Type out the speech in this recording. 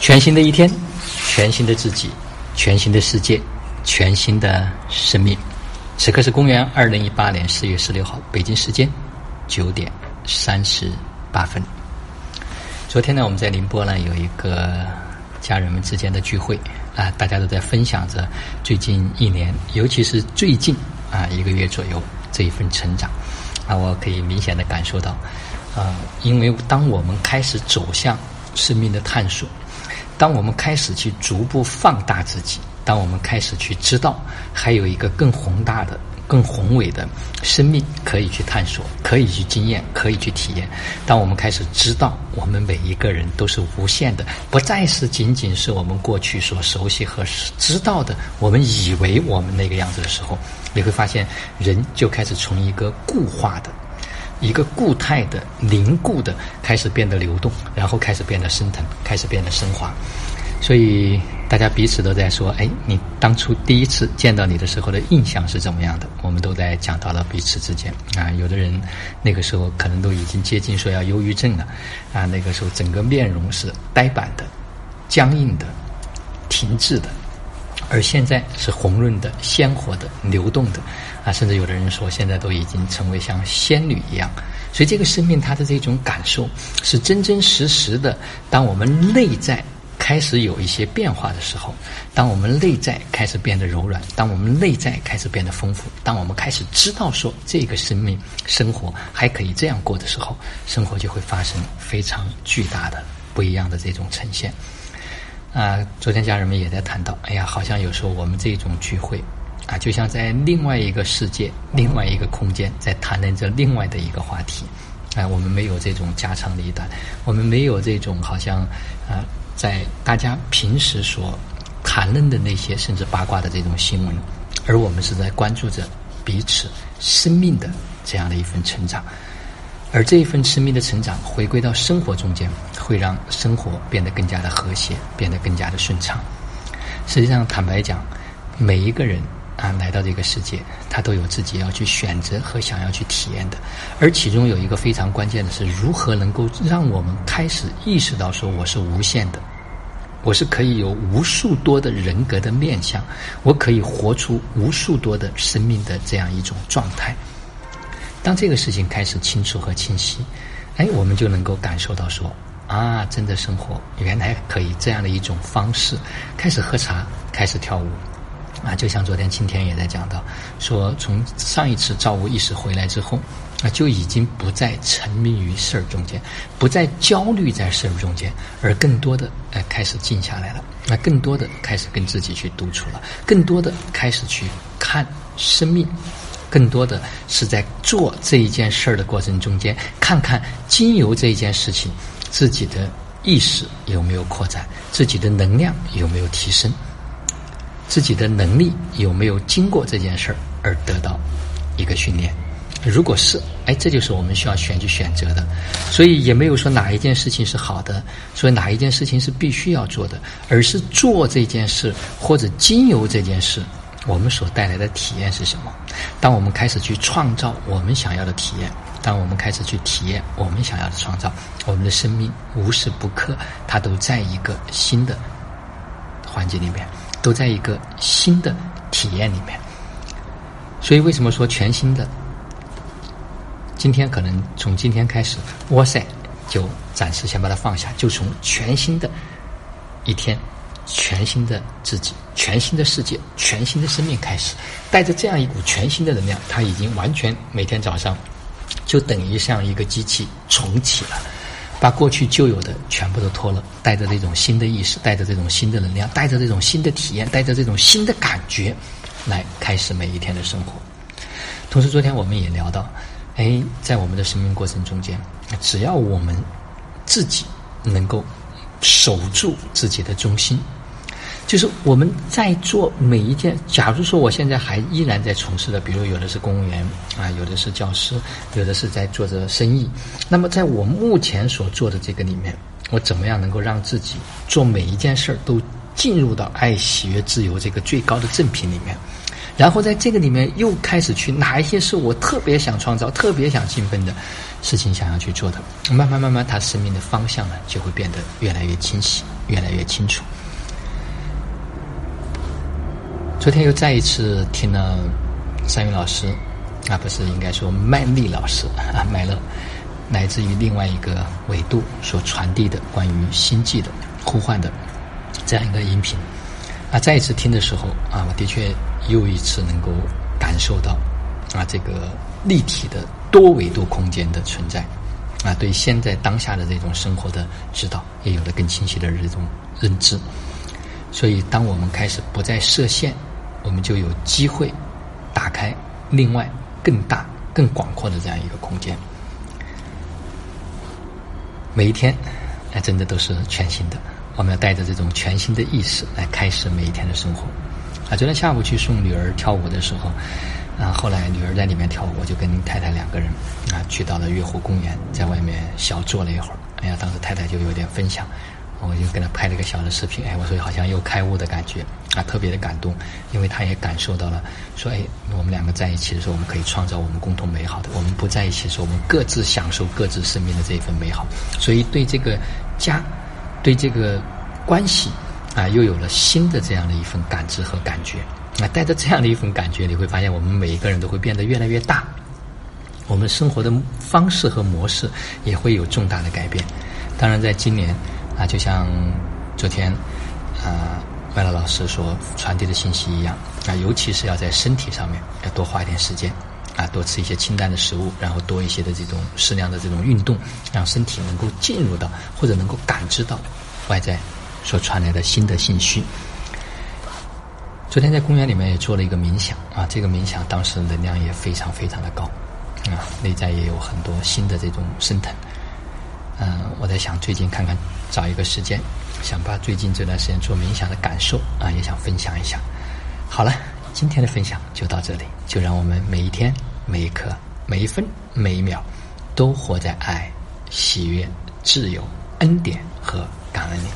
全新的一天，全新的自己，全新的世界，全新的生命。此刻是公元二零一八年四月十六号，北京时间九点三十八分。昨天呢，我们在宁波呢有一个家人们之间的聚会啊，大家都在分享着最近一年，尤其是最近啊一个月左右这一份成长啊，我可以明显的感受到啊，因为当我们开始走向生命的探索。当我们开始去逐步放大自己，当我们开始去知道还有一个更宏大的、更宏伟的生命可以去探索、可以去经验、可以去体验，当我们开始知道我们每一个人都是无限的，不再是仅仅是我们过去所熟悉和知道的，我们以为我们那个样子的时候，你会发现人就开始从一个固化的。一个固态的、凝固的，开始变得流动，然后开始变得升腾，开始变得升华。所以大家彼此都在说：“哎，你当初第一次见到你的时候的印象是怎么样的？”我们都在讲到了彼此之间啊。有的人那个时候可能都已经接近说要忧郁症了啊。那个时候整个面容是呆板的、僵硬的、停滞的。而现在是红润的、鲜活的、流动的，啊，甚至有的人说，现在都已经成为像仙女一样。所以，这个生命它的这种感受是真真实实的。当我们内在开始有一些变化的时候，当我们内在开始变得柔软，当我们内在开始变得丰富，当我们开始知道说这个生命生活还可以这样过的时候，生活就会发生非常巨大的不一样的这种呈现。啊，昨天家人们也在谈到，哎呀，好像有时候我们这种聚会，啊，就像在另外一个世界、另外一个空间，在谈论着另外的一个话题，啊，我们没有这种家长里短，我们没有这种好像啊，在大家平时所谈论的那些甚至八卦的这种新闻，而我们是在关注着彼此生命的这样的一份成长。而这一份生命的成长，回归到生活中间，会让生活变得更加的和谐，变得更加的顺畅。实际上，坦白讲，每一个人啊，来到这个世界，他都有自己要去选择和想要去体验的。而其中有一个非常关键的是，如何能够让我们开始意识到说，我是无限的，我是可以有无数多的人格的面相，我可以活出无数多的生命的这样一种状态。当这个事情开始清楚和清晰，哎，我们就能够感受到说，啊，真的生活原来可以这样的一种方式，开始喝茶，开始跳舞，啊，就像昨天青天也在讲到，说从上一次造物意识回来之后，啊，就已经不再沉迷于事儿中间，不再焦虑在事儿中间，而更多的哎开始静下来了，那更多的开始跟自己去独处了，更多的开始去看生命。更多的是在做这一件事儿的过程中间，看看经由这一件事情，自己的意识有没有扩展，自己的能量有没有提升，自己的能力有没有经过这件事儿而得到一个训练。如果是，哎，这就是我们需要选去选择的。所以也没有说哪一件事情是好的，所以哪一件事情是必须要做的，而是做这件事或者经由这件事。我们所带来的体验是什么？当我们开始去创造我们想要的体验，当我们开始去体验我们想要的创造，我们的生命无时不刻它都在一个新的环境里面，都在一个新的体验里面。所以，为什么说全新的？今天可能从今天开始，哇塞，就暂时先把它放下，就从全新的一天。全新的自己，全新的世界，全新的生命开始，带着这样一股全新的能量，他已经完全每天早上就等于像一个机器重启了，把过去旧有的全部都脱了，带着这种新的意识，带着这种新的能量，带着这种新的体验，带着这种新的感觉，来开始每一天的生活。同时，昨天我们也聊到，哎，在我们的生命过程中间，只要我们自己能够守住自己的中心。就是我们在做每一件，假如说我现在还依然在从事的，比如有的是公务员啊，有的是教师，有的是在做着生意。那么在我目前所做的这个里面，我怎么样能够让自己做每一件事儿都进入到爱、喜悦、自由这个最高的正品里面？然后在这个里面又开始去哪一些是我特别想创造、特别想兴奋的事情，想要去做的，慢慢慢慢，他生命的方向呢就会变得越来越清晰。越来越清楚。昨天又再一次听了三云老师，啊，不是应该说麦丽老师啊，麦乐，来自于另外一个纬度所传递的关于星际的呼唤的这样一个音频。啊，再一次听的时候啊，我的确又一次能够感受到啊，这个立体的多维度空间的存在啊，对现在当下的这种生活的指导也有了更清晰的这种认知。所以，当我们开始不再设限。我们就有机会打开另外更大、更广阔的这样一个空间。每一天，哎，真的都是全新的。我们要带着这种全新的意识来开始每一天的生活。啊，昨天下午去送女儿跳舞的时候，啊，后来女儿在里面跳舞，我就跟太太两个人啊去到了月湖公园，在外面小坐了一会儿。哎呀，当时太太就有点分享。我就跟她拍了一个小的视频，哎，我说好像又开悟的感觉啊，特别的感动，因为她也感受到了，说哎，我们两个在一起的时候，我们可以创造我们共同美好的；我们不在一起的时候，我们各自享受各自生命的这一份美好。所以对这个家，对这个关系啊，又有了新的这样的一份感知和感觉。那带着这样的一份感觉，你会发现我们每一个人都会变得越来越大，我们生活的方式和模式也会有重大的改变。当然，在今年。啊，就像昨天啊，麦乐老师所传递的信息一样啊，尤其是要在身体上面要多花一点时间啊，多吃一些清淡的食物，然后多一些的这种适量的这种运动，让身体能够进入到或者能够感知到外在所传来的新的信息。昨天在公园里面也做了一个冥想啊，这个冥想当时能量也非常非常的高啊，内在也有很多新的这种升腾。嗯，我在想最近看看。找一个时间，想把最近这段时间做冥想的感受啊，也想分享一下。好了，今天的分享就到这里，就让我们每一天、每一刻、每一分、每一秒，都活在爱、喜悦、自由、恩典和感恩里。